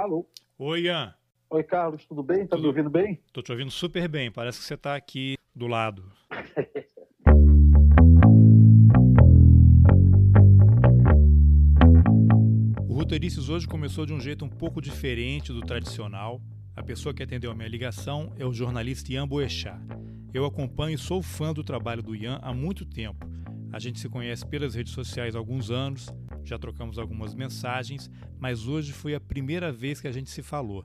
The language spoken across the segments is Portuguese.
Alô? Oi, Ian. Oi, Carlos, tudo bem? Tá tudo... me ouvindo bem? Tô te ouvindo super bem, parece que você está aqui do lado. o Roteirices hoje começou de um jeito um pouco diferente do tradicional. A pessoa que atendeu a minha ligação é o jornalista Ian Boechat. Eu acompanho e sou fã do trabalho do Ian há muito tempo. A gente se conhece pelas redes sociais há alguns anos, já trocamos algumas mensagens, mas hoje foi a primeira vez que a gente se falou.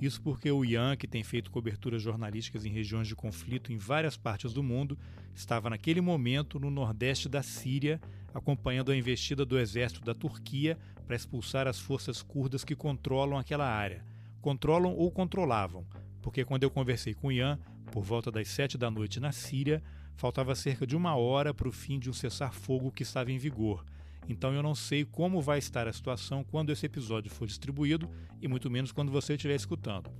Isso porque o Ian, que tem feito coberturas jornalísticas em regiões de conflito em várias partes do mundo, estava naquele momento no nordeste da Síria, acompanhando a investida do exército da Turquia para expulsar as forças curdas que controlam aquela área. Controlam ou controlavam, porque quando eu conversei com o Ian, por volta das sete da noite na Síria, faltava cerca de uma hora para o fim de um cessar-fogo que estava em vigor. Então eu não sei como vai estar a situação quando esse episódio for distribuído e muito menos quando você estiver escutando.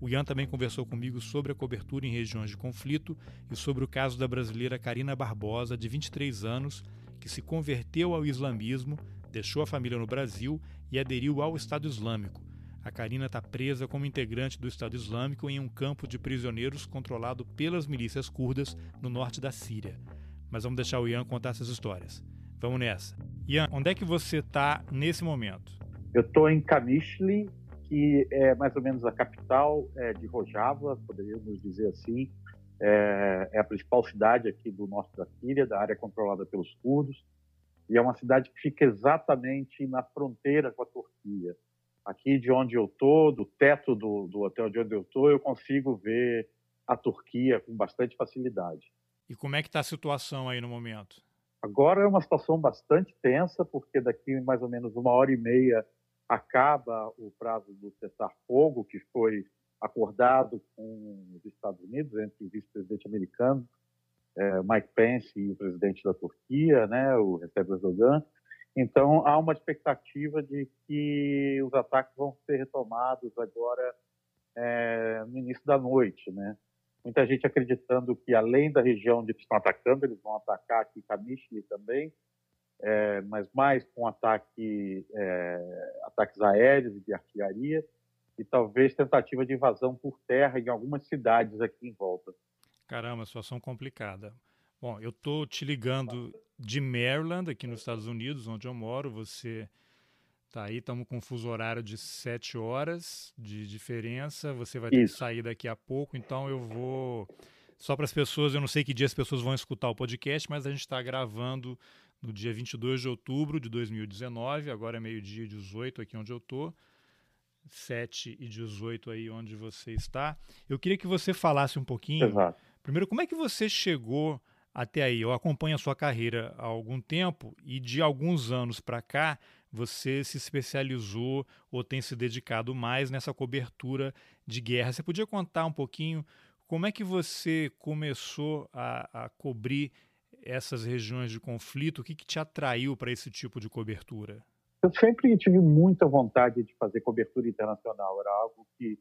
O Ian também conversou comigo sobre a cobertura em regiões de conflito e sobre o caso da brasileira Karina Barbosa, de 23 anos, que se converteu ao islamismo, deixou a família no Brasil e aderiu ao Estado Islâmico. A Karina está presa como integrante do Estado Islâmico em um campo de prisioneiros controlado pelas milícias curdas no norte da Síria. Mas vamos deixar o Ian contar essas histórias. Vamos nessa. Ian, onde é que você está nesse momento? Eu estou em Kamishli, que é mais ou menos a capital é, de Rojava, poderíamos dizer assim. É, é, a principal cidade aqui do norte da Síria, da área controlada pelos curdos. E é uma cidade que fica exatamente na fronteira com a Turquia. Aqui de onde eu estou, do teto do, do hotel de onde eu estou, eu consigo ver a Turquia com bastante facilidade. E como é que está a situação aí no momento? Agora é uma situação bastante tensa, porque daqui mais ou menos uma hora e meia acaba o prazo do cessar-fogo, que foi acordado com os Estados Unidos, entre o vice-presidente americano, é, Mike Pence, e o presidente da Turquia, né, o Recep Erdogan. Então, há uma expectativa de que os ataques vão ser retomados agora é, no início da noite, né? Muita gente acreditando que, além da região onde eles estão atacando, eles vão atacar aqui Kamishli também, é, mas mais com ataque, é, ataques aéreos e de artilharia, e talvez tentativa de invasão por terra em algumas cidades aqui em volta. Caramba, situação complicada. Bom, eu estou te ligando de Maryland, aqui nos Estados Unidos, onde eu moro. Você Tá aí, estamos com um fuso horário de 7 horas de diferença. Você vai ter Isso. que sair daqui a pouco, então eu vou. Só para as pessoas, eu não sei que dia as pessoas vão escutar o podcast, mas a gente está gravando no dia 22 de outubro de 2019, agora é meio-dia 18 aqui onde eu estou. 7 e 18 aí onde você está. Eu queria que você falasse um pouquinho. Exato. Primeiro, como é que você chegou até aí? Eu acompanho a sua carreira há algum tempo e de alguns anos para cá você se especializou ou tem se dedicado mais nessa cobertura de guerra. Você podia contar um pouquinho como é que você começou a, a cobrir essas regiões de conflito? O que, que te atraiu para esse tipo de cobertura? Eu sempre tive muita vontade de fazer cobertura internacional. Era algo que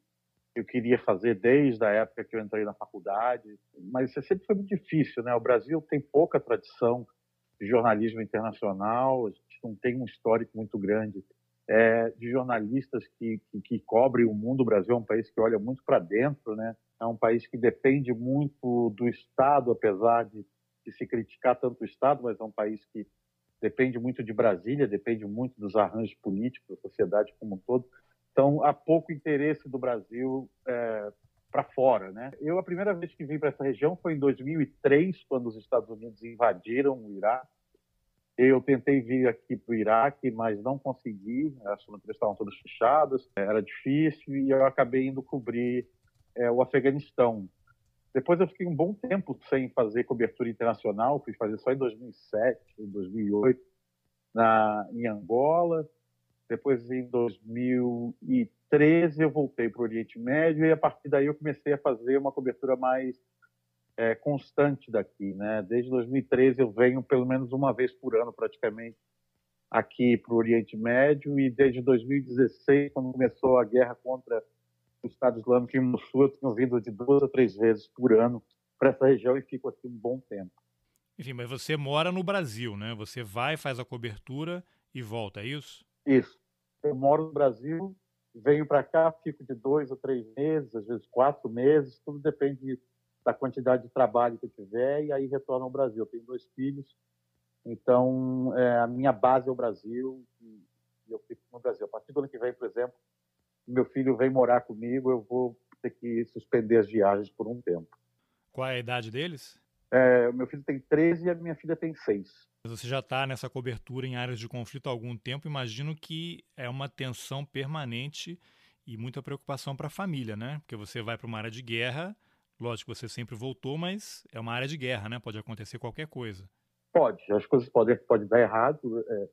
eu queria fazer desde a época que eu entrei na faculdade, mas isso sempre foi muito difícil, né? O Brasil tem pouca tradição de jornalismo internacional, não tem um histórico muito grande é, de jornalistas que, que, que, cobrem o mundo. O Brasil é um país que olha muito para dentro, né? É um país que depende muito do Estado, apesar de, de se criticar tanto o Estado, mas é um país que depende muito de Brasília, depende muito dos arranjos políticos, da sociedade como um todo. Então, há pouco interesse do Brasil é, para fora, né? Eu a primeira vez que vim para essa região foi em 2003, quando os Estados Unidos invadiram o Iraque. Eu tentei vir aqui para o Iraque, mas não consegui. As fronteiras estavam todas fechadas, era difícil e eu acabei indo cobrir é, o Afeganistão. Depois eu fiquei um bom tempo sem fazer cobertura internacional, fui fazer só em 2007, em 2008, na, em Angola. Depois, em 2013, eu voltei para o Oriente Médio e, a partir daí, eu comecei a fazer uma cobertura mais é, constante daqui. Né? Desde 2013, eu venho pelo menos uma vez por ano, praticamente, aqui para o Oriente Médio e desde 2016, quando começou a guerra contra o Estado Islâmico em Mossul, eu tenho vindo de duas a três vezes por ano para essa região e fico aqui um bom tempo. Enfim, mas você mora no Brasil, né? Você vai, faz a cobertura e volta, é isso? Isso eu moro no Brasil venho para cá, fico de dois ou três meses, às vezes quatro meses, tudo depende da quantidade de trabalho que eu tiver, e aí retorno ao Brasil. Eu tenho dois filhos, então é, a minha base é o Brasil, e eu fico no Brasil. A partir do ano que vem, por exemplo, meu filho vem morar comigo, eu vou ter que suspender as viagens por um tempo. Qual é a idade deles? É, meu filho tem 13 e a minha filha tem 6. Você já está nessa cobertura em áreas de conflito há algum tempo. Imagino que é uma tensão permanente e muita preocupação para a família, né? Porque você vai para uma área de guerra, lógico, você sempre voltou, mas é uma área de guerra, né? Pode acontecer qualquer coisa. Pode, as coisas podem, podem dar errado. É,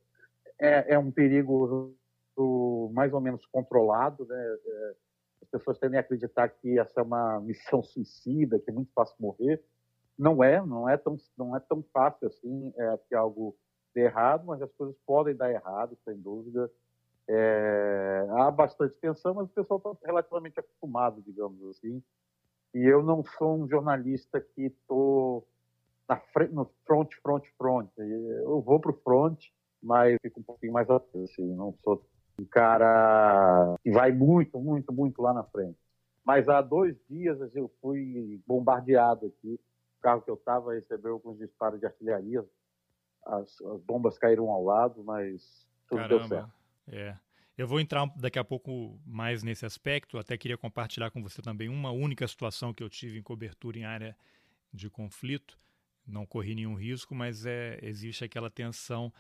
é, é um perigo mais ou menos controlado, né? É, as pessoas tendem a acreditar que essa é uma missão suicida, que é muito fácil morrer. Não é, não é tão, não é tão fácil assim é, que algo dê errado, mas as coisas podem dar errado, sem dúvida. É, há bastante tensão, mas o pessoal está relativamente acostumado, digamos assim. E eu não sou um jornalista que estou no front, front, front. Eu vou para o front, mas fico um pouquinho mais assim. Não sou um cara que vai muito, muito, muito lá na frente. Mas há dois dias eu fui bombardeado aqui. O carro que eu estava recebeu alguns disparos de artilharia. As, as, bombas caíram ao lado, mas tudo Caramba. deu certo. É. Eu vou entrar daqui a pouco mais nesse aspecto. Até queria compartilhar com você também uma única situação que eu tive em cobertura em área de conflito. Não corri nenhum risco, mas é, existe aquela tensão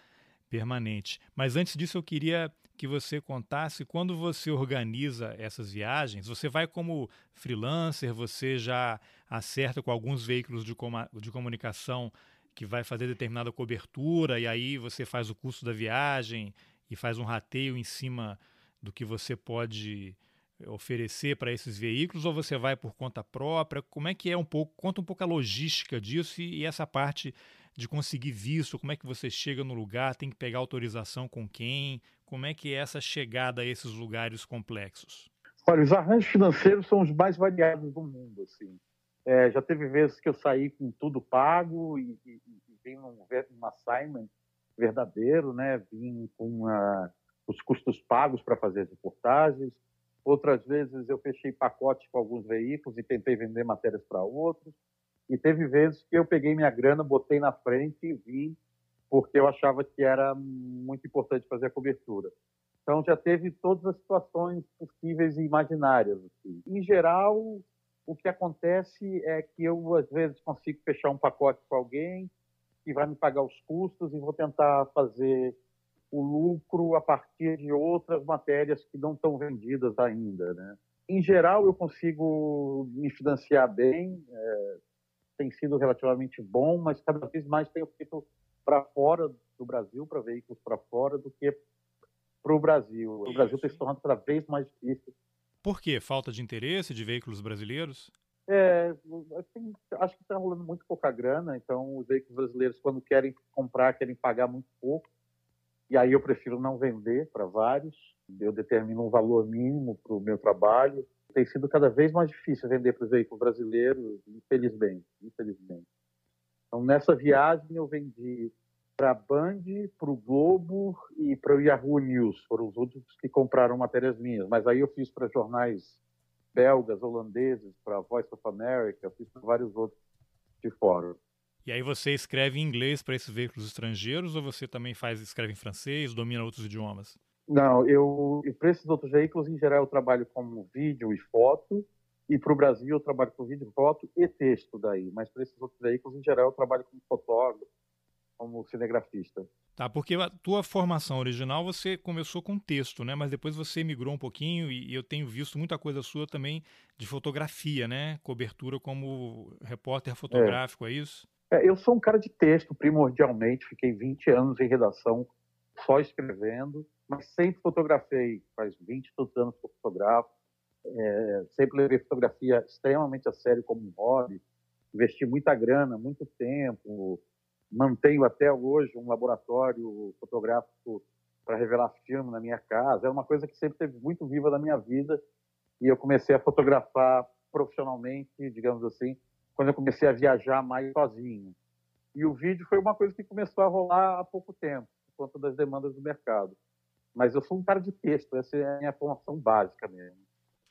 permanente. Mas antes disso, eu queria que você contasse quando você organiza essas viagens. Você vai como freelancer, você já acerta com alguns veículos de, com de comunicação que vai fazer determinada cobertura e aí você faz o custo da viagem e faz um rateio em cima do que você pode oferecer para esses veículos ou você vai por conta própria? Como é que é um pouco? Conta um pouco a logística disso e, e essa parte de conseguir visto, como é que você chega no lugar, tem que pegar autorização com quem, como é que é essa chegada a esses lugares complexos? Olha, os arranjos financeiros são os mais variados do mundo, assim. É, já teve vezes que eu saí com tudo pago e, e, e vim num, num assignment verdadeiro, né? Vim com uh, os custos pagos para fazer as reportagens. Outras vezes eu fechei pacotes com alguns veículos e tentei vender matérias para outros. E teve vezes que eu peguei minha grana, botei na frente e vim porque eu achava que era muito importante fazer a cobertura. Então já teve todas as situações possíveis e imaginárias. Assim. Em geral, o que acontece é que eu às vezes consigo fechar um pacote com alguém que vai me pagar os custos e vou tentar fazer o lucro a partir de outras matérias que não estão vendidas ainda, né? Em geral, eu consigo me financiar bem, é, tem sido relativamente bom, mas cada vez mais tenho feito para fora do Brasil, para veículos para fora, do que para o Brasil. O Brasil tem se tornado cada vez mais difícil. Por quê? Falta de interesse de veículos brasileiros? É, assim, acho que está rolando muito pouca grana, então os veículos brasileiros, quando querem comprar, querem pagar muito pouco. E aí eu prefiro não vender para vários. Eu determino um valor mínimo para o meu trabalho tem sido cada vez mais difícil vender para os veículos brasileiros, infelizmente, infelizmente. Então, nessa viagem eu vendi para a Band, para o Globo e para o Yahoo News, foram os últimos que compraram matérias minhas. Mas aí eu fiz para jornais belgas, holandeses, para Voice of America, fiz para vários outros de fora. E aí você escreve em inglês para esses veículos estrangeiros ou você também faz escreve em francês, domina outros idiomas? Não, eu, para esses outros veículos, em geral, eu trabalho com vídeo e foto, e para o Brasil eu trabalho com vídeo, foto e texto daí, mas para esses outros veículos, em geral, eu trabalho como fotógrafo, como cinegrafista. Tá, porque a tua formação original você começou com texto, né? Mas depois você migrou um pouquinho e eu tenho visto muita coisa sua também de fotografia, né? Cobertura como repórter fotográfico, é, é isso? É, eu sou um cara de texto primordialmente, fiquei 20 anos em redação só escrevendo mas sempre fotografei, faz 20 todos anos que eu fotografo, é, sempre levei fotografia extremamente a sério como um hobby, investi muita grana, muito tempo, mantenho até hoje um laboratório fotográfico para revelar filme na minha casa, é uma coisa que sempre teve muito viva na minha vida e eu comecei a fotografar profissionalmente, digamos assim, quando eu comecei a viajar mais sozinho. E o vídeo foi uma coisa que começou a rolar há pouco tempo, por conta das demandas do mercado Mas eu sou um cara de texto, essa é a minha formação básica mesmo.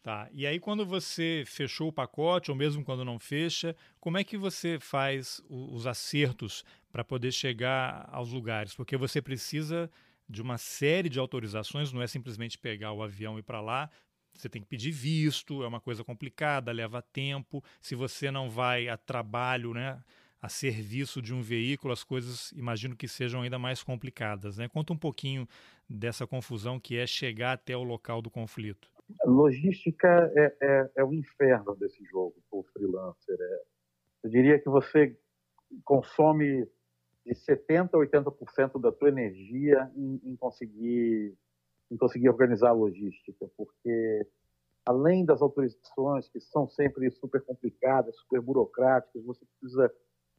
Tá. E aí, quando você fechou o pacote, ou mesmo quando não fecha, como é que você faz os acertos para poder chegar aos lugares? Porque você precisa de uma série de autorizações, não é simplesmente pegar o avião e ir para lá. Você tem que pedir visto, é uma coisa complicada, leva tempo. Se você não vai a trabalho, né, a serviço de um veículo, as coisas imagino que sejam ainda mais complicadas. Né? Conta um pouquinho dessa confusão que é chegar até o local do conflito. Logística é, é, é o inferno desse jogo para o freelancer. É, eu diria que você consome de 70% a 80% da tua energia em, em, conseguir, em conseguir organizar a logística, porque além das autorizações, que são sempre super complicadas, super burocráticas, você precisa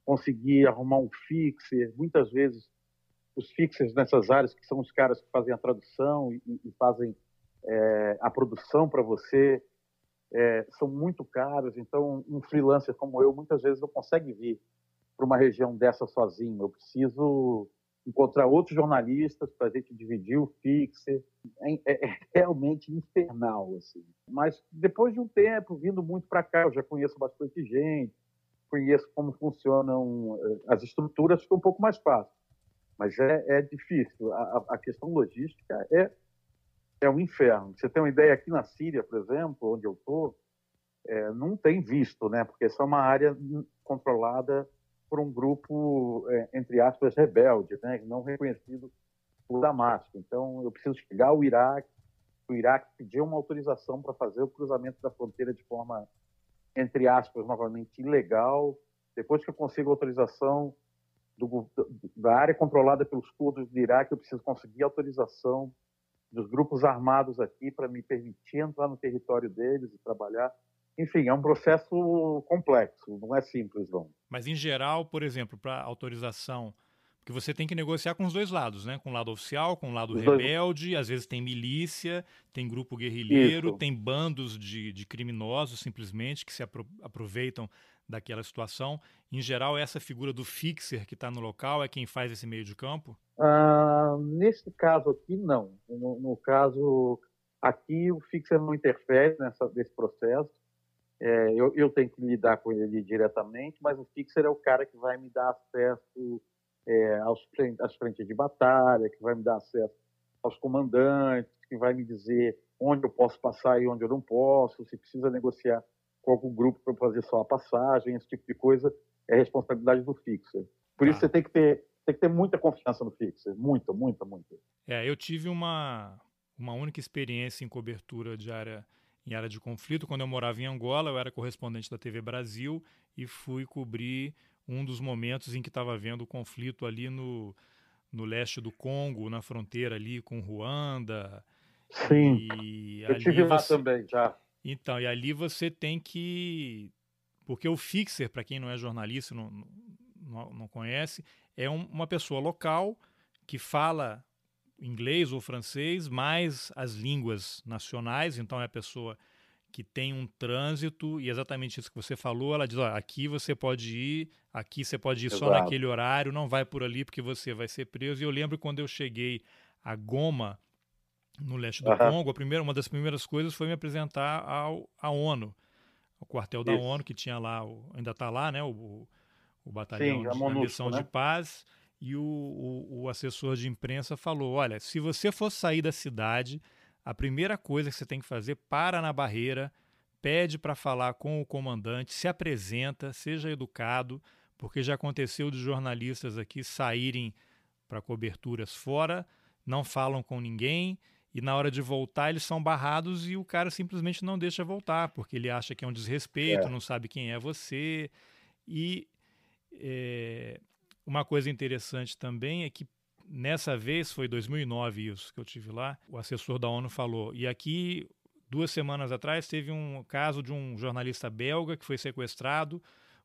conseguir arrumar um fixer. Muitas vezes, os fixers nessas áreas, que são os caras que fazem a tradução e, e fazem é, a produção para você é, são muito caros. Então, um freelancer como eu muitas vezes não consegue vir para uma região dessa sozinho. Eu preciso encontrar outros jornalistas para a gente dividir o fixe. É, é, é, realmente infernal, assim. Mas depois de um tempo, vindo muito para cá, eu já conheço bastante gente, conheço como funcionam eh, as estruturas, fica um pouco mais fácil. Mas é, é difícil. A, a questão logística é é um inferno. Você tem uma ideia aqui na Síria, por exemplo, onde eu estou, é, não tem visto, né? Porque essa é uma área controlada por um grupo, é, entre aspas, rebelde, né? Não reconhecido por Damasco. Então, eu preciso chegar ao Iraque, o Iraque pedir uma autorização para fazer o cruzamento da fronteira de forma, entre aspas, novamente ilegal. Depois que eu consigo autorização do, da área controlada pelos curdos do Iraque, eu preciso conseguir autorização dos grupos armados aqui para me permitir entrar no território deles e trabalhar. Enfim, é um processo complexo, não é simples, não. Mas, em geral, por exemplo, para autorização, porque você tem que negociar com os dois lados, né? Com o lado oficial, com o lado os rebelde, dois... às vezes tem milícia, tem grupo guerrilheiro, Isso. tem bandos de, de criminosos, simplesmente, que se apro aproveitam daquela situação. Em geral, essa figura do fixer que está no local é quem faz esse meio de campo? Ah, nesse caso aqui, não. No, no, caso aqui, o fixer não interfere nessa, nesse processo. É, eu, eu, tenho que lidar com ele diretamente, mas o fixer é o cara que vai me dar acesso é, aos, às frentes de batalha, que vai me dar acesso aos comandantes, que vai me dizer onde eu posso passar e onde eu não posso, se precisa negociar com algum grupo para fazer só a passagem, esse tipo de coisa, é responsabilidade do fixer. Por isso ah. você tem que ter tem que ter muita confiança no fixer, muita, muita, muita. É, eu tive uma uma única experiência em cobertura de área em área de conflito quando eu morava em Angola, eu era correspondente da TV Brasil e fui cobrir um dos momentos em que estava havendo o conflito ali no no leste do Congo, na fronteira ali com Ruanda. Sim. E eu tive lá você... também já. Então, e ali você tem que. Porque o fixer, para quem não é jornalista, não, não, não conhece, é um, uma pessoa local que fala inglês ou francês, mais as línguas nacionais, então é a pessoa que tem um trânsito, e exatamente isso que você falou, ela diz, ó, aqui você pode ir, aqui você pode ir Exato. só naquele horário, não vai por ali porque você vai ser preso. E eu lembro quando eu cheguei a Goma, no leste do uhum. Congo, a primeira, uma das primeiras coisas foi me apresentar ao, à ONU, ao quartel da Isso. ONU, que tinha lá, ainda está lá, né, o, o batalhão Sim, de missão né? de paz, e o, o, o, assessor de imprensa falou, olha, se você for sair da cidade, a primeira coisa que você tem que fazer, para na barreira, pede para falar com o comandante, se apresenta, seja educado, porque já aconteceu de jornalistas aqui saírem para coberturas fora, não falam com ninguém, e na hora de voltar eles são barrados e o cara simplesmente não deixa voltar, porque ele acha que é um desrespeito, é. não sabe quem é você. E é, uma coisa interessante também é que nessa vez, foi 2009 isso que eu tive lá, o assessor da ONU falou, e aqui duas semanas atrás teve um caso de um jornalista belga que foi sequestrado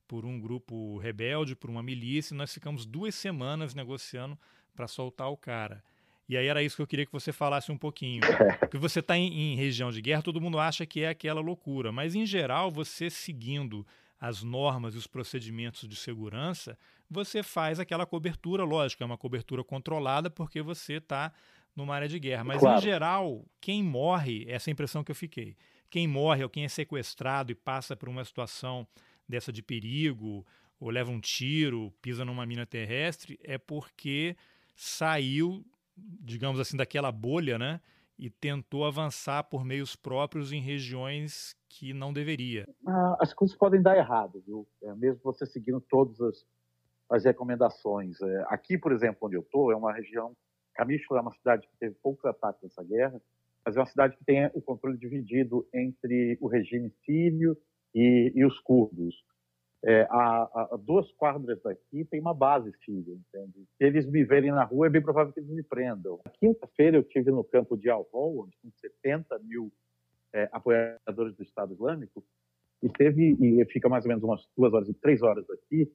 por um grupo rebelde, por uma milícia, e nós ficamos duas semanas negociando para soltar o cara. E aí era isso que eu queria que você falasse um pouquinho. Porque você está em, em, região de guerra, todo mundo acha que é aquela loucura. Mas, em geral, você seguindo as normas e os procedimentos de segurança, você faz aquela cobertura, lógico, é uma cobertura controlada, porque você está numa área de guerra. Mas, claro. em geral, quem morre, essa é a impressão que eu fiquei, quem morre ou quem é sequestrado e passa por uma situação dessa de perigo, ou leva um tiro, pisa numa mina terrestre, é porque saiu, digamos assim, daquela bolha, né? E tentou avançar por meios próprios em regiões que não deveria. Ah, as coisas podem dar errado, viu? É, mesmo você seguindo todas as, as recomendações. É, aqui, por exemplo, onde eu estou, é uma região. Camicho é uma cidade que teve poucos ataques nessa guerra, mas é uma cidade que tem o controle dividido entre o regime sírio e, e os curdos. É, a, a, duas quadras daqui tem uma base síria, entende? Se eles me verem na rua, é bem provável que eles me prendam. Quinta-feira eu tive no campo de Al-Hol, onde tem 70 mil é, apoiadores do Estado Islâmico, e teve, e fica mais ou menos umas duas horas e três horas daqui,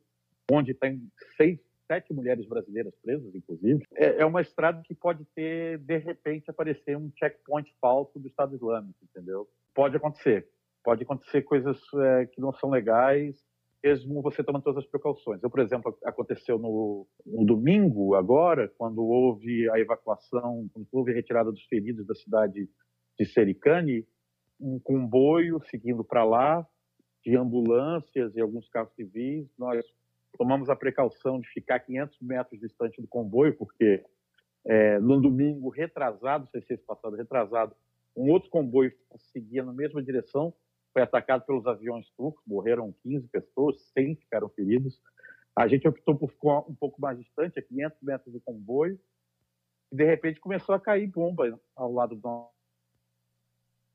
onde tem seis, sete mulheres brasileiras presas, inclusive. É, é uma estrada que pode ter, de repente, aparecer um checkpoint falso do Estado Islâmico, entendeu? Pode acontecer. Pode acontecer coisas é, que não são legais, mesmo você tomando todas as precauções. Eu, por exemplo, aconteceu no, no, domingo, agora, quando houve a evacuação, quando houve a retirada dos feridos da cidade de Sericane, um comboio seguindo para lá, de ambulâncias e alguns carros civis. Nós tomamos a precaução de ficar 500 metros distante do comboio, porque é, no domingo retrasado, sei se passado retrasado, um outro comboio seguia na mesma direção, foi atacado pelos aviões turcos, morreram 15 pessoas, 100 ficaram feridos. A gente optou por ficar um pouco mais distante, a 500 metros do comboio, e de repente começou a cair bomba ao lado do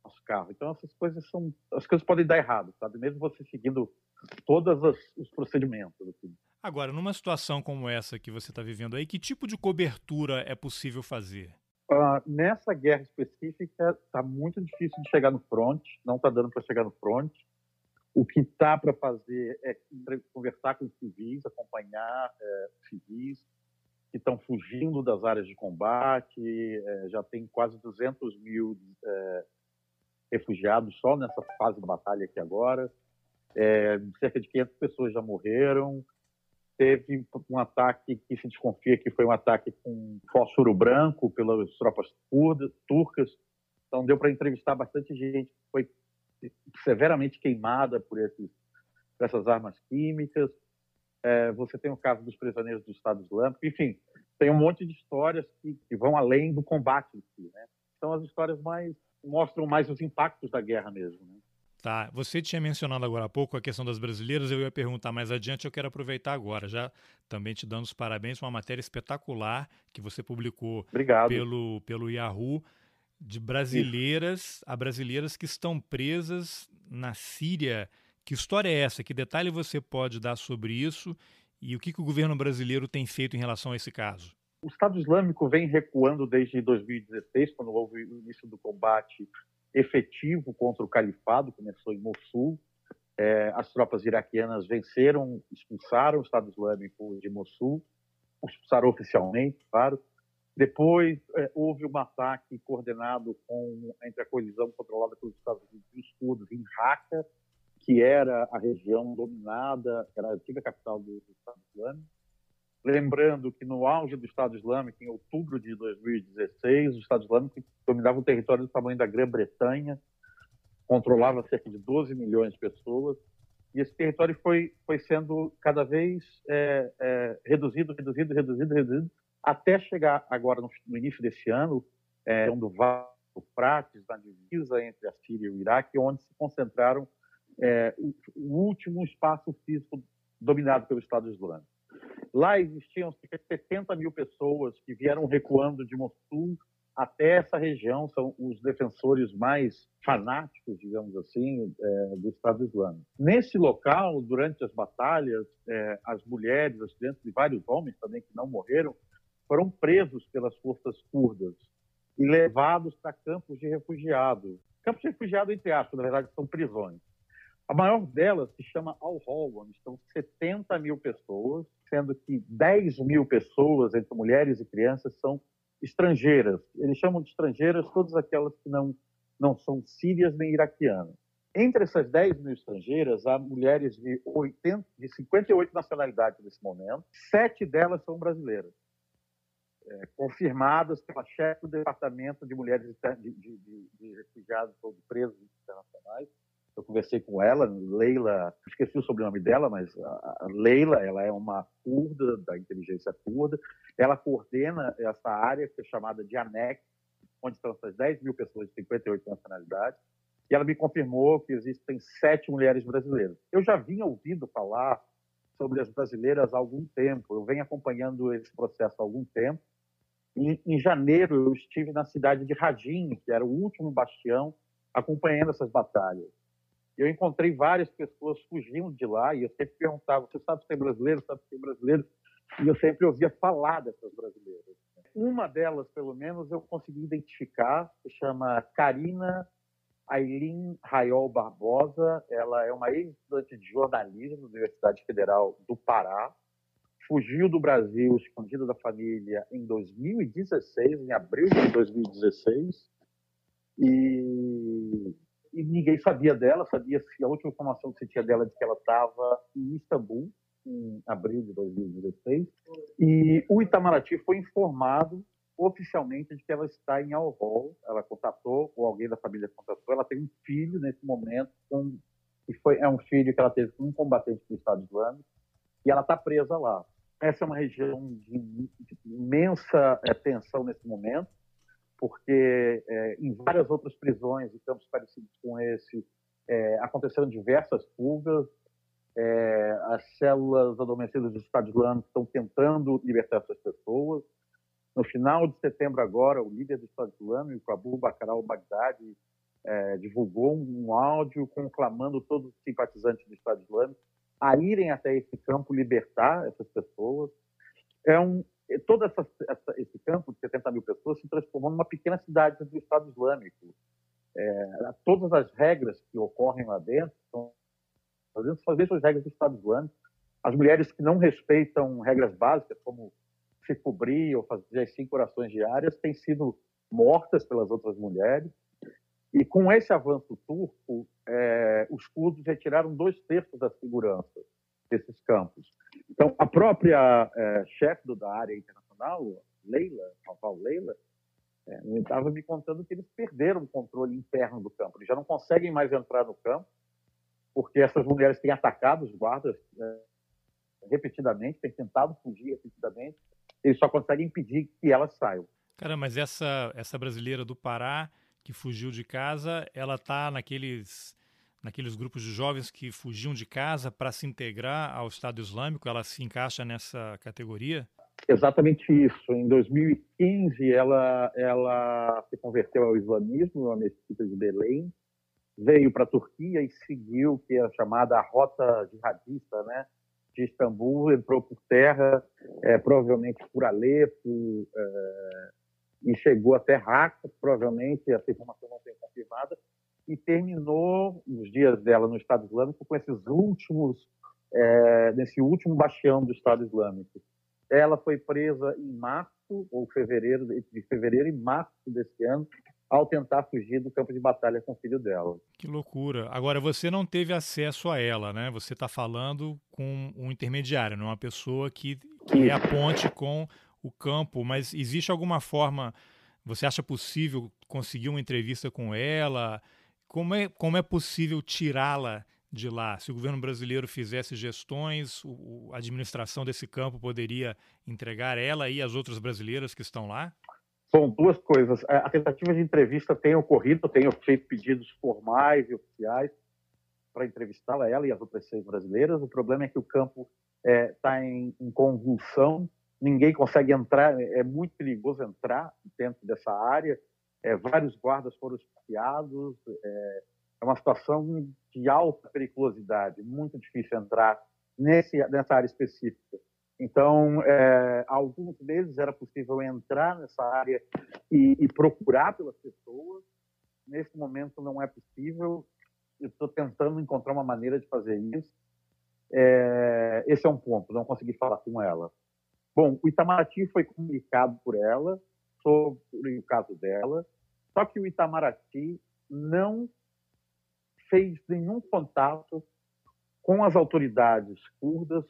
nosso carro. Então essas coisas são, as coisas podem dar errado, sabe? Mesmo você seguindo todos os procedimentos. Assim. Agora, numa situação como essa que você está vivendo aí, que tipo de cobertura é possível fazer? Nessa guerra específica, está muito difícil de chegar no front, não está dando para chegar no front. O que está para fazer é conversar com civis, acompanhar é, civis que estão fugindo das áreas de combate. É, já tem quase 200 mil é, refugiados só nessa fase da batalha aqui agora. É, cerca de 500 pessoas já morreram teve um ataque que se desconfia que foi um ataque com fósforo branco pelas tropas curdas, turcas. Então deu para entrevistar bastante gente que foi severamente queimada por, esses, por essas armas químicas. É, você tem o caso dos prisioneiros do Estado Islâmico. Enfim, tem um monte de histórias que, que vão além do combate si. Né? São as histórias mais mostram mais os impactos da guerra mesmo. Né? Tá, você tinha mencionado agora há pouco a questão das brasileiras, eu ia perguntar mais adiante, eu quero aproveitar agora, já também te dando os parabéns, uma matéria espetacular que você publicou Obrigado. pelo, pelo Yahoo, de brasileiras, Isso. a brasileiras que estão presas na Síria. Que história é essa? Que detalhe você pode dar sobre isso e o que, que o governo brasileiro tem feito em relação a esse caso? O Estado Islâmico vem recuando desde 2016, quando houve o início do combate efetivo contra o califado, começou em Mossul. É, as tropas iraquianas venceram, expulsaram o Estado Islâmico de Mossul, expulsaram oficialmente, claro. Depois é, houve um ataque coordenado com, entre a coalizão controlada pelos Estados Unidos e os curdos em Raqqa, que era a região dominada, era a antiga capital do, do Estado Islâmico. Lembrando que no auge do Estado Islâmico, em outubro de 2016, o Estado Islâmico dominava um território do tamanho da Grã-Bretanha, controlava cerca de 12 milhões de pessoas, e esse território foi, foi sendo cada vez é, é, reduzido, reduzido, reduzido, reduzido, até chegar agora no, no início desse ano, é, do Vale do Prates, na divisa entre a Síria e o Iraque, onde se concentraram é, o, o último espaço físico dominado pelo Estado Islâmico. Lá existiam cerca de 70 mil pessoas que vieram recuando de Mossul até essa região, são os defensores mais fanáticos, digamos assim, é, do Estado Islâmico. Nesse local, durante as batalhas, é, as mulheres, as crianças e vários homens também que não morreram, foram presos pelas forças curdas e levados para campos de refugiados. Campos de refugiados, entre aspas, na verdade, são prisões. A maior delas se chama Al-Hol, onde estão 70 mil pessoas, sendo que 10 mil pessoas, entre mulheres e crianças, são estrangeiras. Eles chamam de estrangeiras todas aquelas que não, não são sírias nem iraquianas. Entre essas 10 mil estrangeiras, há mulheres de, 80, de 58 nacionalidades nesse momento, sete delas são brasileiras. é, confirmadas pela chefe do Departamento de Mulheres de, de, de, de Refugiados ou de Presos Internacionais. Eu conversei com ela, Leila, esqueci o sobrenome dela, mas a Leila, ela é uma curda, da inteligência curda. Ela coordena essa área que é chamada de ANEC, onde estão essas 10 mil pessoas de 58 nacionalidades. E ela me confirmou que existem sete mulheres brasileiras. Eu já vinha ouvindo falar sobre as brasileiras há algum tempo. Eu venho acompanhando esse processo há algum tempo. Em, em janeiro, eu estive na cidade de Radim, que era o último bastião, acompanhando essas batalhas. Eu encontrei várias pessoas fugindo de lá e eu sempre perguntava: você sabe se é brasileiro? Sabe se é brasileiro? E eu sempre ouvia falar dessas brasileiras. Uma delas, pelo menos, eu consegui identificar, se chama Karina Aileen Raiol Barbosa, ela é uma ex-estudante de jornalismo da Universidade Federal do Pará, fugiu do Brasil escondida da família em 2016, em abril de 2016, e, e ninguém sabia dela, sabia se a última informação que se tinha dela é de que ela estava em Istambul, em abril de 2016, e o Itamaraty foi informado oficialmente de que ela está em Alvol, ela contatou, ou alguém da família contatou, ela tem um filho nesse momento, com, que foi, é um filho que ela teve com um combatente do Estado Islâmico, e ela está presa lá. Essa é uma região de, de imensa é, tensão nesse momento, porque é, em várias outras prisões e campos parecidos com esse, é, aconteceram diversas fugas, é, as células adormecidas do Estado Islâmico estão tentando libertar essas pessoas, no final de setembro agora, o líder do Estado Islâmico, Abu Bakr al-Baghdadi, é, divulgou um áudio conclamando todos os simpatizantes do Estado Islâmico a irem até esse campo libertar essas pessoas. É um, todo essa, essa, esse campo de 70 mil pessoas se transformou numa pequena cidade do Estado Islâmico. É, todas as regras que ocorrem lá dentro são as mesmas regras do Estado Islâmico. As mulheres que não respeitam regras básicas, como se cobrir ou fazer as cinco orações diárias têm sido mortas pelas outras mulheres. E com esse avanço turco, é, os curdos retiraram dois terços da segurança desses campos. Então, a própria é, chefe da área internacional, Leila, Raval Leila, é, estava me contando que eles perderam o controle interno do campo. Eles já não conseguem mais entrar no campo, porque essas mulheres têm atacado os guardas é, repetidamente, têm tentado fugir repetidamente, eles só conseguem impedir que elas saiam. Cara, mas essa, essa brasileira do Pará que fugiu de casa, ela está naqueles, naqueles grupos de jovens que fugiam de casa para se integrar ao Estado Islâmico? Ela se encaixa nessa categoria? Exatamente isso. Em 2015, ela, ela se converteu ao islamismo na mesquita de Belém, veio para a Turquia e seguiu que é a chamada rota jihadista, né? de Istambul, entrou por terra, é, provavelmente por Alepo, é, e chegou até Raqqa, provavelmente, essa informação não tem confirmada, e terminou os dias dela no Estado Islâmico com esses últimos, é, nesse último bastião do Estado Islâmico. Ela foi presa em março ou fevereiro, de fevereiro e março desse ano, ao tentar fugir do campo de batalha com o filho dela. Que loucura. Agora, você não teve acesso a ela, né? Você está falando com um intermediário, não é uma pessoa que, que é a ponte com o campo, mas existe alguma forma, você acha possível conseguir uma entrevista com ela? Como é, como é possível tirá-la de lá? Se o governo brasileiro fizesse gestões, o, a administração desse campo poderia entregar ela e as outras brasileiras que estão lá? Bom, duas coisas. A tentativa de entrevista tem ocorrido, tenho feito pedidos formais e oficiais para entrevistá-la, ela e as outras seis brasileiras. O problema é que o campo está é, tá em, em, convulsão, ninguém consegue entrar, é muito perigoso entrar dentro dessa área. É, vários guardas foram esfaqueados, é, é, uma situação de alta periculosidade, muito difícil entrar nesse, nessa área específica. Então, é, alguns meses era possível entrar nessa área e, e procurar pelas pessoas. Nesse momento não é possível. Estou tentando encontrar uma maneira de fazer isso. É, esse é um ponto, não consegui falar com ela. Bom, o Itamaraty foi comunicado por ela sobre o caso dela, só que o Itamaraty não fez nenhum contato com as autoridades curdas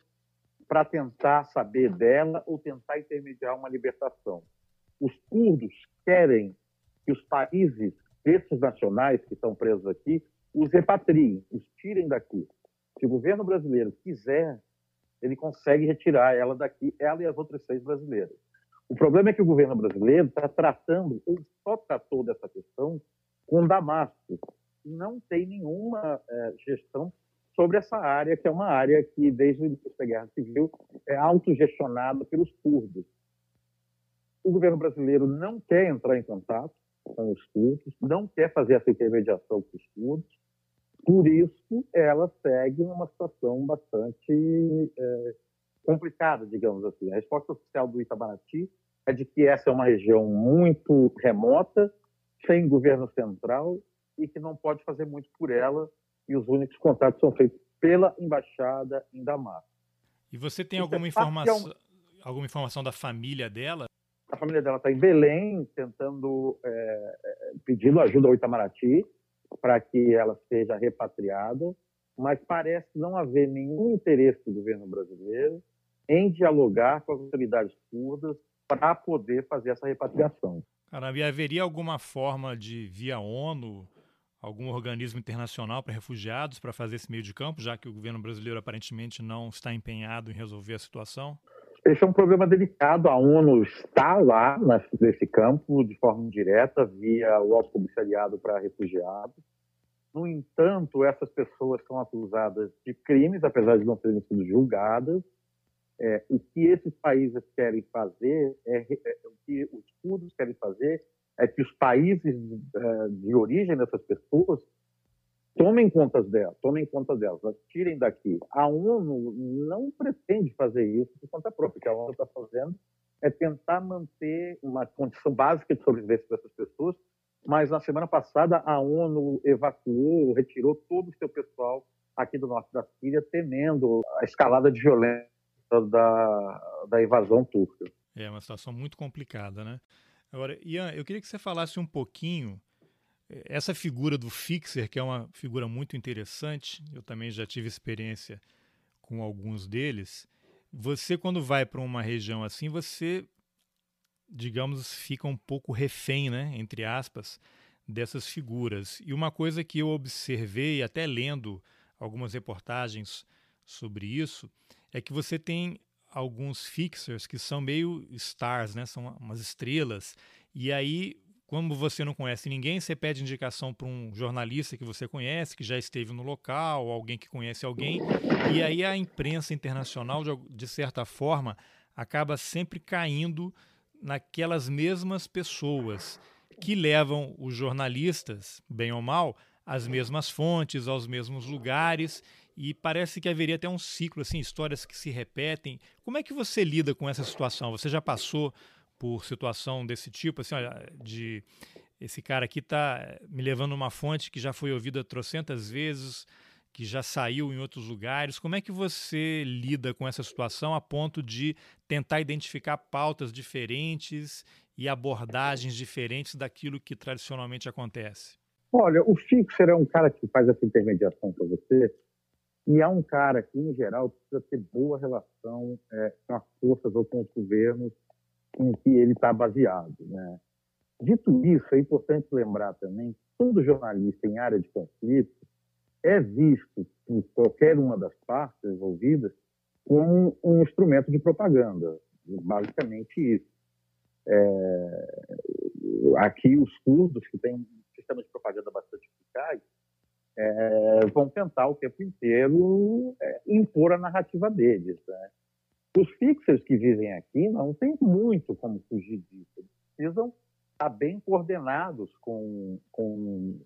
para tentar saber dela ou tentar intermediar uma libertação. Os curdos querem que os países desses nacionais que estão presos aqui os repatriem, os tirem daqui. Se o governo brasileiro quiser, ele consegue retirar ela daqui, ela e as outras seis brasileiras. O problema é que o governo brasileiro está tratando, ou só tratou dessa questão, com Damasco. Não tem nenhuma é, gestão sobre essa área, que é uma área que, desde o início da Guerra Civil, é autogestionada pelos curdos. O governo brasileiro não quer entrar em contato com os curdos, não quer fazer essa intermediação com os curdos, por isso ela segue numa situação bastante é, complicada, digamos assim. A resposta oficial do Itabaraty é de que essa é uma região muito remota, sem governo central e que não pode fazer muito por ela e os únicos contatos são feitos pela embaixada em Damasco. E você tem alguma é informação, alguma informação da família dela? A família dela está em Belém, tentando, é, é, pedindo ajuda ao Itamaraty para que ela seja repatriada, mas parece não haver nenhum interesse do governo brasileiro em dialogar com as autoridades curdas para poder fazer essa repatriação. Caramba, e haveria alguma forma de, via ONU, algum organismo internacional para refugiados para fazer esse meio de campo, já que o governo brasileiro aparentemente não está empenhado em resolver a situação? Esse é um problema delicado. A ONU está lá nesse campo de forma indireta, via o Alto Comissariado para Refugiados. No entanto, essas pessoas são acusadas de crimes, apesar de não terem sido julgadas. É, o que esses países querem fazer, é, é, o que os curdos querem fazer, é que os países uh, de origem dessas pessoas tomem conta delas, tomem conta delas, tirem daqui. A ONU não pretende fazer isso por conta própria. O que a ONU está fazendo é tentar manter uma condição básica de sobrevivência dessas pessoas, mas na semana passada a ONU evacuou, retirou todo o seu pessoal aqui do norte da Síria, temendo a escalada de violência da, da invasão turca. É uma situação muito complicada, né? Agora, Ian, eu queria que você falasse um pouquinho eh, essa figura do fixer, que é uma figura muito interessante. Eu também já tive experiência com alguns deles. Você, quando vai para uma região assim, você, digamos, fica um pouco refém, né, entre aspas, dessas figuras. E uma coisa que eu observei, até lendo algumas reportagens sobre isso, é que você tem alguns fixers que são meio stars, né? São umas estrelas. E aí, como você não conhece ninguém, você pede indicação para um jornalista que você conhece, que já esteve no local, alguém que conhece alguém. E aí a imprensa internacional, de, certa forma, acaba sempre caindo naquelas mesmas pessoas que levam os jornalistas, bem ou mal, às mesmas fontes, aos mesmos lugares e parece que haveria até um ciclo, assim, histórias que se repetem. Como é que você lida com essa situação? Você já passou por situação desse tipo, assim, olha, de esse cara aqui está me levando uma fonte que já foi ouvida trocentas vezes, que já saiu em outros lugares. Como é que você lida com essa situação a ponto de tentar identificar pautas diferentes e abordagens diferentes daquilo que tradicionalmente acontece? Olha, o Fixer é um cara que faz essa intermediação para você e é um cara que, em geral, precisa ter boa relação é, com as forças ou com os governos em que ele está baseado. Né? Dito isso, é importante lembrar também que todo jornalista em área de conflito é visto por qualquer uma das partes envolvidas como um instrumento de propaganda, basicamente isso. É, aqui os curdos, que têm um sistema de propaganda bastante eficaz, é, vão tentar o tempo inteiro é, impor a narrativa deles. Né? Os fixers que vivem aqui não tem muito como fugir disso. Eles precisam estar bem coordenados com, com,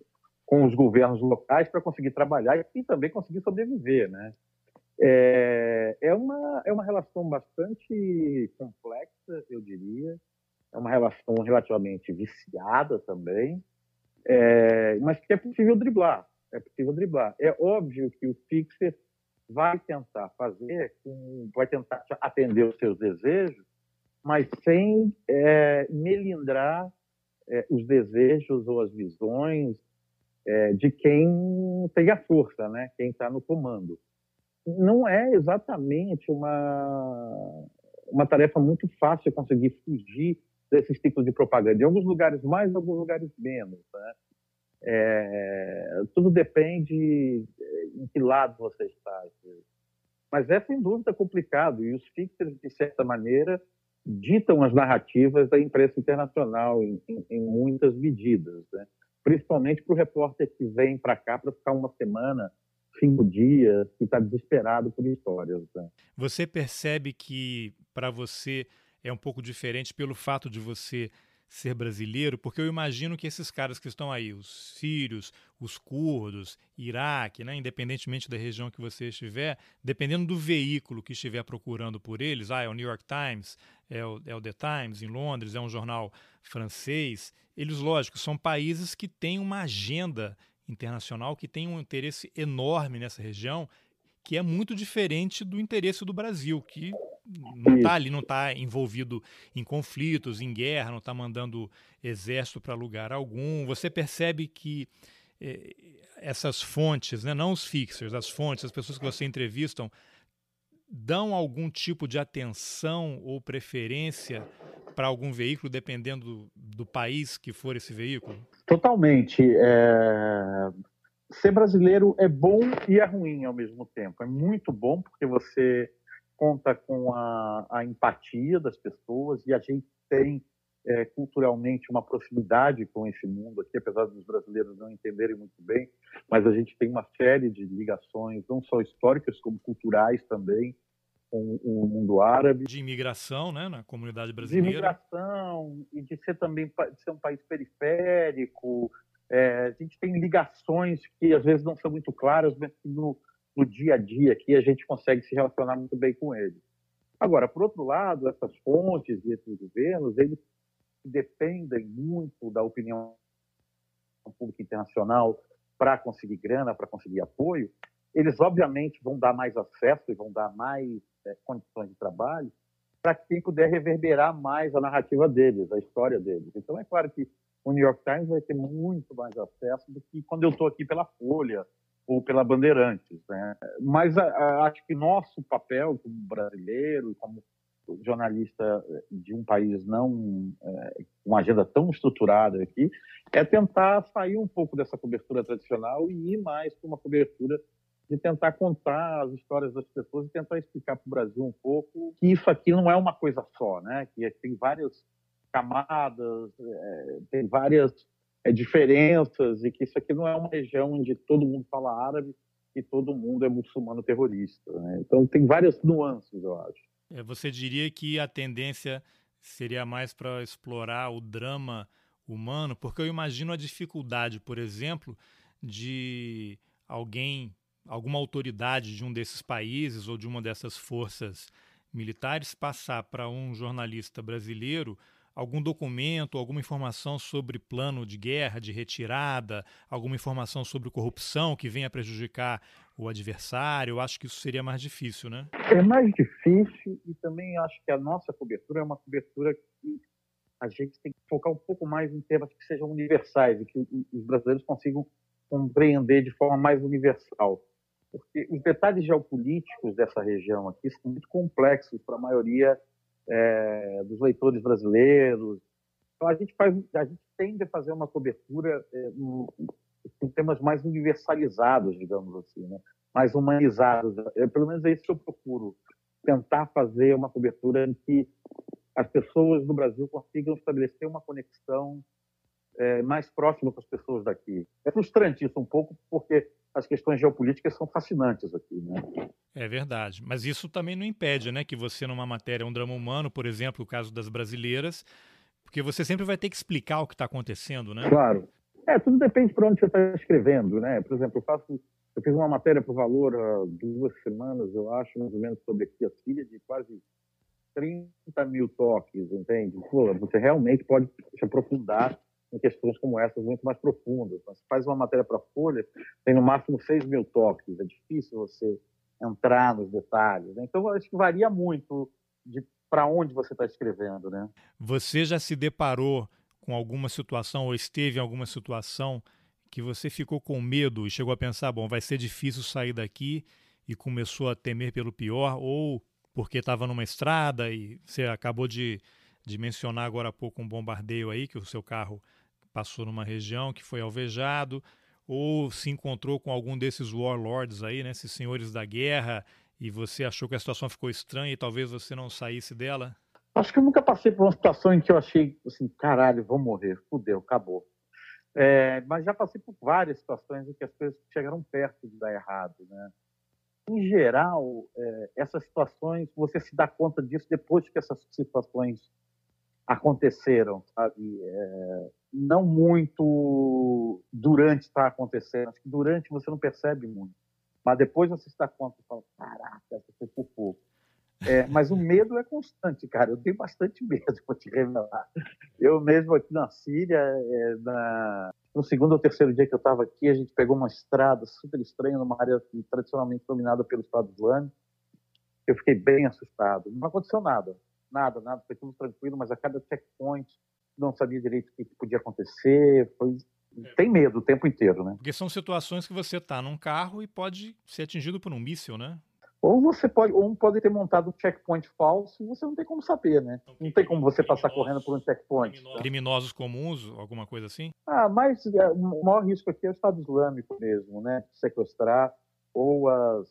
com os governos locais para conseguir trabalhar e também conseguir sobreviver. Né? É, é, uma, é uma relação bastante complexa, eu diria. É uma relação relativamente viciada também, é, mas que é possível driblar é possível driblar. É óbvio que o fixer vai tentar fazer, vai tentar atender os seus desejos, mas sem é, melindrar é, os desejos ou as visões é, de quem tem a força, né? quem está no comando. não é exatamente uma, uma tarefa muito fácil conseguir fugir desses tipos de propaganda. Em alguns lugares mais, em alguns lugares menos. Né? É, tudo depende em que lado você está. Mas é sem dúvida complicado e os fixers, de certa maneira, ditam as narrativas da imprensa internacional em, em, em muitas medidas, né? principalmente para o repórter que vem para cá para ficar uma semana, cinco dias, que está desesperado por histórias. Né? Você percebe que para você é um pouco diferente pelo fato de você ser brasileiro, porque eu imagino que esses caras que estão aí, os sírios, os curdos, Iraque, né, independentemente da região que você estiver, dependendo do veículo que estiver procurando por eles, ah, é o New York Times, é o, é o The Times em Londres, é um jornal francês, eles, lógico, são países que têm uma agenda internacional, que tem um interesse enorme nessa região, que é muito diferente do interesse do Brasil, que não está ali, não está envolvido em conflitos, em guerra, não está mandando exército para lugar algum. Você percebe que eh, essas fontes, né, não os fixers, as fontes, as pessoas que você entrevistam, dão algum tipo de atenção ou preferência para algum veículo, dependendo do, do, país que for esse veículo? Totalmente. É... Ser brasileiro é bom e é ruim ao mesmo tempo. É muito bom porque você conta com a, a empatia das pessoas e a gente tem é, culturalmente uma proximidade com esse mundo aqui, apesar dos brasileiros não entenderem muito bem, mas a gente tem uma série de ligações, não só históricas, como culturais também, com o mundo árabe. De imigração, né, na comunidade brasileira. De imigração e de ser também de ser um país periférico. É, a gente tem ligações que às vezes não são muito claras, mas que no, no dia a dia aqui a gente consegue se relacionar muito bem com eles. Agora, por outro lado, essas fontes e esses governos, eles dependem muito da opinião pública internacional para conseguir grana, para conseguir apoio. Eles, obviamente, vão dar mais acesso e vão dar mais é, condições de trabalho para quem puder reverberar mais a narrativa deles, a história deles. Então, é claro que o New York Times vai ter muito mais acesso do que quando eu estou aqui pela Folha, ou pela Bandeirantes. Né? Mas a, a, acho que nosso papel como brasileiro, como jornalista de um país não é, uma agenda tão estruturada aqui, é tentar sair um pouco dessa cobertura tradicional e ir mais para uma cobertura de tentar contar as histórias das pessoas e tentar explicar para o Brasil um pouco que isso aqui não é uma coisa só, né? Que tem várias camadas, é, tem várias é, diferenças e que isso aqui não é uma região onde todo mundo fala árabe e todo mundo é muçulmano terrorista. Né? Então tem várias nuances, eu acho. É, você diria que a tendência seria mais para explorar o drama humano, porque eu imagino a dificuldade, por exemplo, de alguém, alguma autoridade de um desses países ou de uma dessas forças militares passar para um jornalista brasileiro algum documento, alguma informação sobre plano de guerra, de retirada, alguma informação sobre corrupção que venha prejudicar o adversário? Eu acho que isso seria mais difícil, né? É mais difícil e também acho que a nossa cobertura é uma cobertura que a gente tem que focar um pouco mais em temas que sejam universais e que os brasileiros consigam compreender de forma mais universal. Porque os detalhes geopolíticos dessa região aqui são muito complexos para a maioria é, dos leitores brasileiros. Então a gente faz, a gente tende a fazer uma cobertura é, com temas mais universalizados, digamos assim, né? mais humanizados. É, pelo menos é isso que eu procuro, tentar fazer uma cobertura em que as pessoas do Brasil consigam estabelecer uma conexão é, mais próxima com as pessoas daqui. É frustrante isso um pouco, porque as questões geopolíticas são fascinantes aqui, né? É verdade. Mas isso também não impede, né, que você numa matéria, um drama humano, por exemplo, o caso das brasileiras, porque você sempre vai ter que explicar o que está acontecendo, né? Claro. É, tudo depende para onde você está escrevendo, né? Por exemplo, eu faço, eu fiz uma matéria para o Valor há duas semanas, eu acho, mais ou menos, sobre aqui a Síria, de quase 30 mil toques, entende? Pô, você realmente pode se aprofundar em questões como essas muito mais profundas. Mas faz uma matéria para a Folha, tem no máximo 6 mil toques, é difícil você entrar nos detalhes. Né? Então, acho que varia muito de para onde você está escrevendo. Né? Você já se deparou com alguma situação ou esteve em alguma situação que você ficou com medo e chegou a pensar, bom, vai ser difícil sair daqui e começou a temer pelo pior, ou porque estava numa estrada e você acabou de, de mencionar agora há pouco um bombardeio aí, que o seu carro passou numa região que foi alvejado, ou se encontrou com algum desses warlords aí, né, esses senhores da guerra, e você achou que a situação ficou estranha e talvez você não saísse dela? Acho que eu nunca passei por uma situação em que eu achei assim, caralho, vou morrer, fudeu, acabou. É, mas já passei por várias situações em que as coisas chegaram perto de dar errado, né? Em geral, é, essas situações, você se dá conta disso depois que essas situações aconteceram, sabe? É, não muito durante está acontecendo. Acho que durante você não percebe muito. Mas depois você se dá conta e fala, caraca, foi por pouco. É, mas o medo é constante, cara. Eu tenho bastante medo, vou te revelar. Eu mesmo aqui na Síria, é, na... no segundo ou terceiro dia que eu estava aqui, a gente pegou uma estrada super estranha numa área tradicionalmente dominada pelo Estado Islâmico. Eu fiquei bem assustado. Não aconteceu nada, nada, nada. Foi tudo tranquilo, mas a cada checkpoint não sabia direito o que podia acontecer. Foi tem medo o tempo inteiro, né? Porque são situações que você está num carro e pode ser atingido por um míssil, né? Ou você pode, ou um pode ter montado um checkpoint falso e você não tem como saber, né? Não tem como você passar correndo por um checkpoint. Criminosos, tá? criminosos comuns, alguma coisa assim? Ah, mas é, o maior risco aqui é o Estado Islâmico mesmo, né? Sequestrar ou as,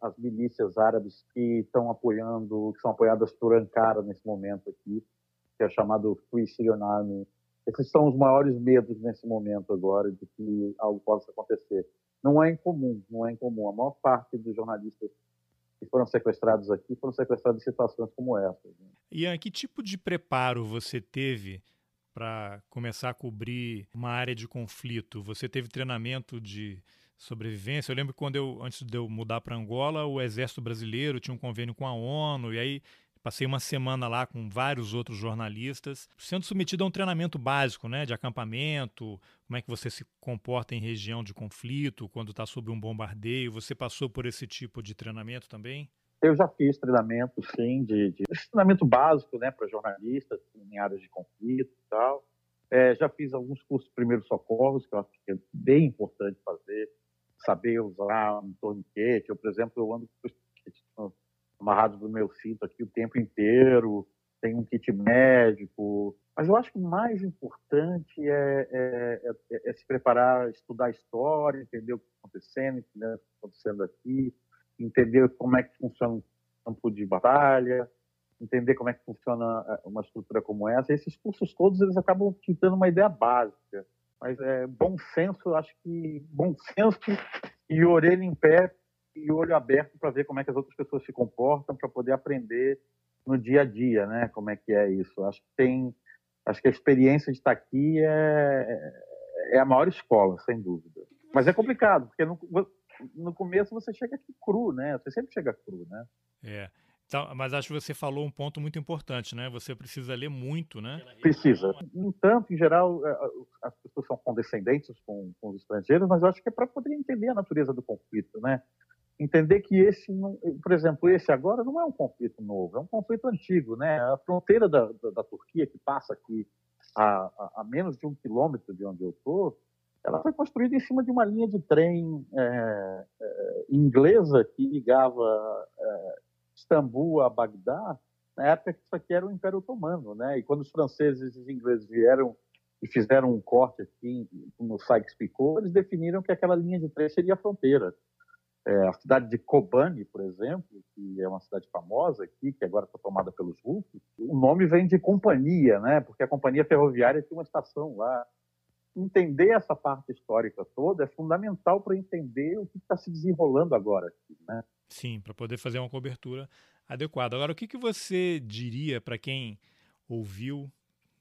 as milícias árabes que estão apoiando, que são apoiadas por Ankara nesse momento aqui, que é chamado Free Syrian Army. Esses são os maiores medos nesse momento agora de que algo possa acontecer não é incomum, não é incomum. A maior parte dos jornalistas que foram sequestrados aqui foram sequestrados em situações como essa. Né? Ian, que tipo de preparo você teve para começar a cobrir uma área de conflito? Você teve treinamento de sobrevivência? Eu lembro quando eu, antes de eu mudar para Angola, o Exército Brasileiro tinha um convênio com a ONU, e aí Passei uma semana lá com vários outros jornalistas, sendo submetido a um treinamento básico, né, de acampamento, como é que você se comporta em região de conflito, quando está sob um bombardeio. Você passou por esse tipo de treinamento também? Eu já fiz treinamento, sim, de, de treinamento básico, né, para jornalistas em áreas de conflito e tal. É, já fiz alguns cursos de primeiros socorros, que eu acho que é bem importante fazer, saber usar um torniquete. Eu, por exemplo, eu ando com amarrado do meu cinto aqui o tempo inteiro, tem um kit médico. Mas eu acho que o mais importante é, é, é, é se preparar, estudar a história, entender o que está acontecendo, entender o que está acontecendo aqui, entender como é que funciona um campo de batalha, entender como é que funciona é, uma estrutura como essa. Esses cursos todos eles acabam te dando uma ideia básica, mas é bom senso, acho que bom senso e orelha em pé e olho aberto para ver como é que as outras pessoas se comportam, para poder aprender no dia a dia, né? Como é que é isso? Acho que tem, acho que a experiência de estar aqui é, é a maior escola, sem dúvida. Mas é complicado, porque no, no começo você chega aqui cru, né? Você sempre chega cru, né? É. Então, mas acho que você falou um ponto muito importante, né? Você precisa ler muito, né? Precisa. No entanto, em geral, é, as pessoas são condescendentes com, com os estrangeiros, mas eu acho que é para poder entender a natureza do conflito, né? entender que esse, por exemplo, esse agora não é um conflito novo, é um conflito antigo, né? A fronteira da, da, da Turquia que passa aqui a, a, a, menos de um quilômetro de onde eu estou, ela foi construída em cima de uma linha de trem é, é, inglesa que ligava é, Istambul a Bagdá, na época isso aqui era o Império Otomano, né? E quando os franceses e os ingleses vieram e fizeram um corte aqui no Sykes-Picot, eles definiram que aquela linha de trem seria a fronteira. É, a cidade de Kobani, por exemplo, que é uma cidade famosa aqui, que agora está tomada pelos russos, o nome vem de companhia, né? Porque a companhia ferroviária tinha uma estação lá. Entender essa parte histórica toda é fundamental para entender o que está se desenrolando agora aqui, né? Sim, para poder fazer uma cobertura adequada. Agora, o que, que você diria para quem ouviu,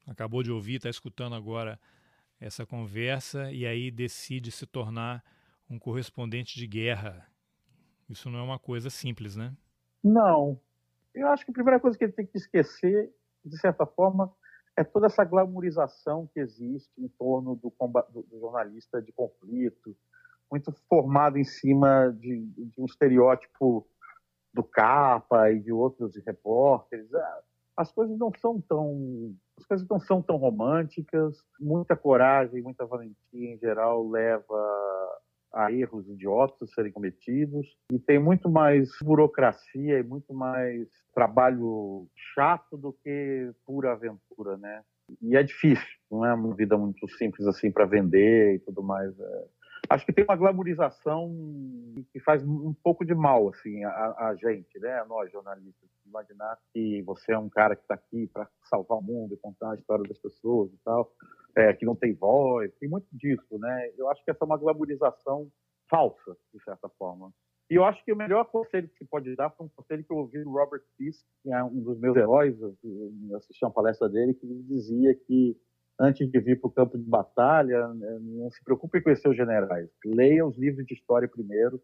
acabou de ouvir, está escutando agora essa conversa e aí decide se tornar um correspondente de guerra isso não é uma coisa simples, né? Não. Eu acho que a primeira coisa que ele tem que esquecer, de certa forma, é toda essa glamorização que existe em torno do, do jornalista de conflito, muito formado em cima de, de, um estereótipo do capa e de outros repórteres. Ah, as coisas não são tão as coisas não são tão românticas. Muita coragem, muita valentia em geral leva a erros idiotas serem cometidos e tem muito mais burocracia e muito mais trabalho chato do que pura aventura, né? E é difícil, não é uma vida muito simples assim para vender e tudo mais. É. Acho que tem uma glamorização que faz um pouco de mal assim a, a gente, né? A nós jornalistas, imaginar que você é um cara que está aqui para salvar o mundo e contar a história das pessoas e tal, é, que não tem voz, tem muito disso, né? Eu acho que essa é uma glamorização falsa, de certa forma. E eu acho que o melhor conselho que se pode dar foi um conselho que eu ouvi do Robert Fisk, que é um dos meus heróis, eu assisti uma palestra dele, que ele dizia que antes de vir para o campo de batalha, né, não se preocupe conhecer os generais. Leia os livros de história primeiro,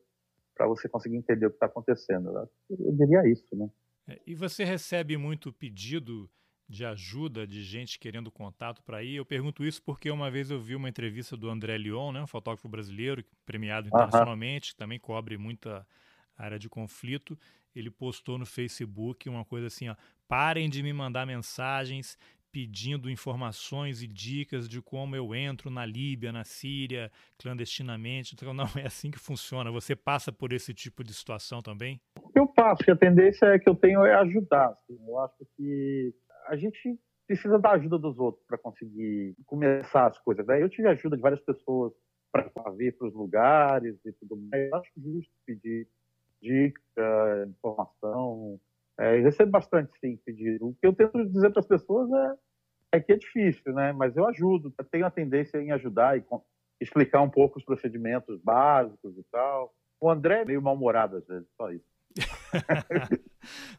para você conseguir entender o que está acontecendo. Eu diria isso, né? É, e você recebe muito pedido de ajuda de gente querendo contato para ir? Eu pergunto isso porque uma vez eu vi uma entrevista do André Lyon, né, um fotógrafo brasileiro premiado internacionalmente, uh -huh. que também cobre muita área de conflito. Ele postou no Facebook uma coisa assim, ó, parem de me mandar mensagens pedindo informações e dicas de como eu entro na Líbia, na Síria, clandestinamente. Então, não é assim que funciona. Você passa por esse tipo de situação também? Eu passo, a tendência é que eu tenho é ajudar. Assim. Eu acho que a gente precisa da ajuda dos outros para conseguir começar as coisas. Né? Eu tive ajuda de várias pessoas para vir para os lugares e tudo mais. Eu acho justo pedir dica, informação, é, recebo bastante, sim, pedido. O que eu tento dizer para as pessoas é, é, que é difícil, né? Mas eu ajudo, tenho a tendência em ajudar e explicar um pouco os procedimentos básicos e tal. O André é meio mal-humorado às vezes, só isso.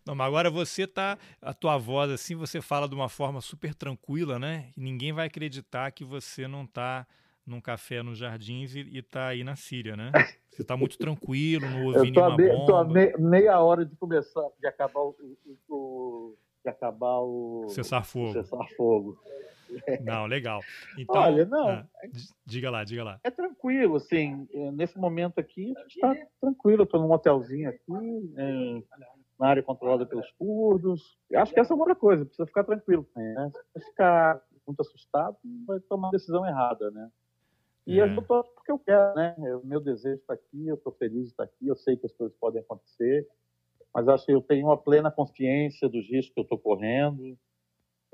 Não, mas agora você tá, a tua voz assim, você fala de uma forma super tranquila, né? E ninguém vai acreditar que você não está num café nos Jardins e, e tá aí na Síria, né? Você tá muito tranquilo, não ouvindo nenhuma me, bomba. Tô a me, meia hora de começar, de acabar o, o de acabar o cessar fogo. Cessar fogo. Não, legal. Então, Olha, não. Ah, diga lá, diga lá. É tranquilo, assim. É, nesse momento aqui, a gente está tranquilo. Estou num hotelzinho aqui, é, na área controlada pelos curdos. Acho que essa é uma outra coisa. Precisa ficar tranquilo. Né? Se ficar muito assustado, vai tomar a decisão errada, né? E é. eu estou porque eu quero, né? O meu desejo está aqui, eu estou feliz de estar aqui, eu sei que as coisas podem acontecer, mas acho que eu tenho uma plena consciência dos riscos que eu estou correndo,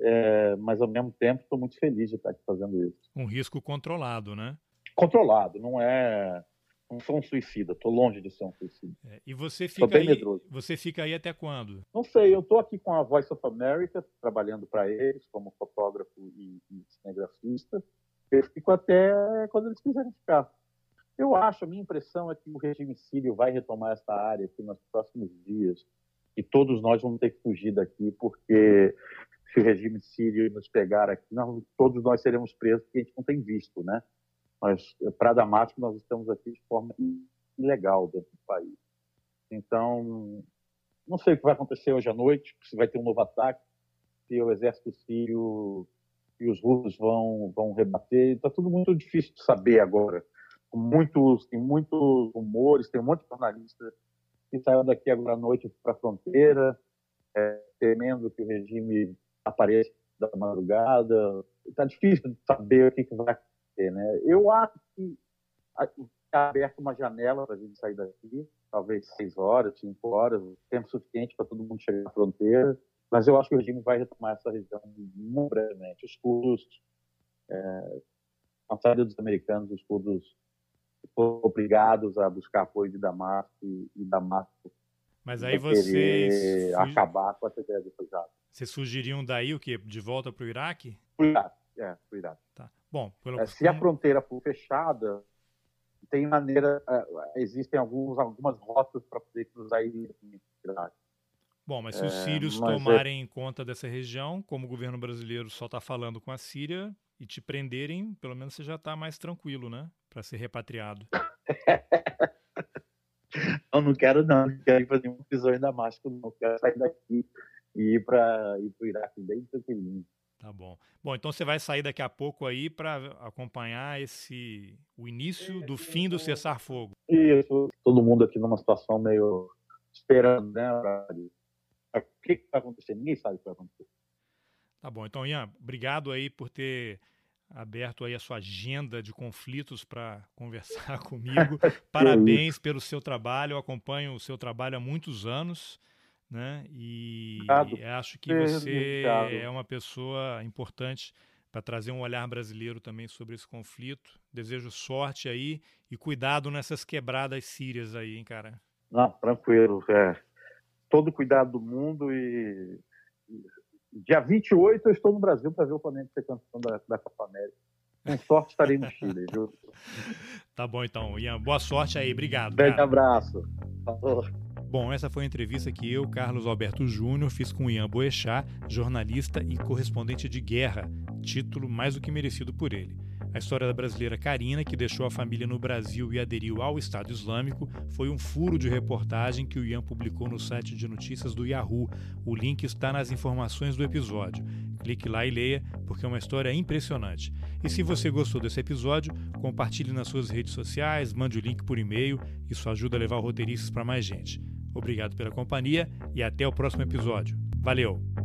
é, mas ao mesmo tempo estou muito feliz de estar aqui fazendo isso. Um risco controlado, né? Controlado, não é. Não sou um suicida, estou longe de ser um suicida. É, e você fica, aí, medroso. você fica aí até quando? Não sei, eu estou aqui com a Voice of America, trabalhando para eles como fotógrafo e, e cinegrafista. Eu fico até quando eles quiserem ficar. Eu acho, a minha impressão é que o regime sírio vai retomar essa área aqui nos próximos dias e todos nós vamos ter que fugir daqui porque se o regime sírio nos pegar aqui, nós, todos nós seremos presos porque a gente não tem visto, né? Mas para Damasco nós estamos aqui de forma ilegal dentro do país. Então, não sei o que vai acontecer hoje à noite, se vai ter um novo ataque, se o exército sírio e os russos vão, vão rebater. Está tudo muito difícil de saber agora. Muitos, tem muitos rumores, tem um monte de jornalistas que saíram daqui agora à noite para a fronteira, é, temendo que o regime apareça da madrugada. Está difícil de saber o que, que vai acontecer. Né? Eu acho que está aberta uma janela para a gente sair daqui, talvez seis horas, cinco horas, tempo suficiente para todo mundo chegar à fronteira. Mas eu acho que o regime vai retomar essa região muito brevemente. Os curdos, é, a saída dos americanos, os curdos foram obrigados a buscar apoio de Damasco e, e Damasco mas aí vocês acabar com essa ideia de refugiado. Vocês surgiriam daí o quê? De volta para o Iraque? Para o Iraque, é, para o Iraque. Tá. Bom, pelo... é, se a fronteira for fechada, tem maneira, é, existem alguns, algumas rotas para poder cruzar o Iraque. Bom, mas se os é, sírios é tomarem é... conta dessa região, como o governo brasileiro só está falando com a Síria, e te prenderem, pelo menos você já está mais tranquilo, né? Para ser repatriado. eu não quero, não. Não quero ir fazer uma prisão em Damasco, não. Quero sair daqui e ir para ir o Iraque bem tranquilinho. Tá bom. Bom, então você vai sair daqui a pouco aí para acompanhar esse o início do fim do cessar-fogo. Isso. Todo mundo aqui numa situação meio esperando, né? Que, vai acontecer? Ninguém sabe o que vai acontecer. Tá bom. Então, Ian, obrigado aí por ter aberto aí a sua agenda de conflitos para conversar comigo. Parabéns pelo seu trabalho, eu acompanho o seu trabalho há muitos anos, né? E Obrigado. acho que você é uma pessoa importante para trazer um olhar brasileiro também sobre esse conflito. Desejo sorte aí e cuidado nessas quebradas sírias aí, hein, cara. Não, tranquilo, é. Todo cuidado do mundo e Dia 28 eu estou no Brasil para ver o Flamengo ser campeão da, da Copa América. Com sorte estarei no Chile, viu? Tá bom então, Ian. Boa sorte aí, obrigado. Grande abraço. Falou. Bom, essa foi a entrevista que eu, Carlos Alberto Júnior, fiz com Ian Boechat, jornalista e correspondente de guerra, título mais do que merecido por ele. A história da brasileira Karina, que deixou a família no Brasil e aderiu ao Estado Islâmico, foi um furo de reportagem que o Ian publicou no site de notícias do Yahoo. O link está nas informações do episódio. Clique lá e leia, porque é uma história impressionante. E se você gostou desse episódio, compartilhe nas suas redes sociais, mande o link por e-mail, isso ajuda a levar roteiristas para mais gente. Obrigado pela companhia e até o próximo episódio. Valeu!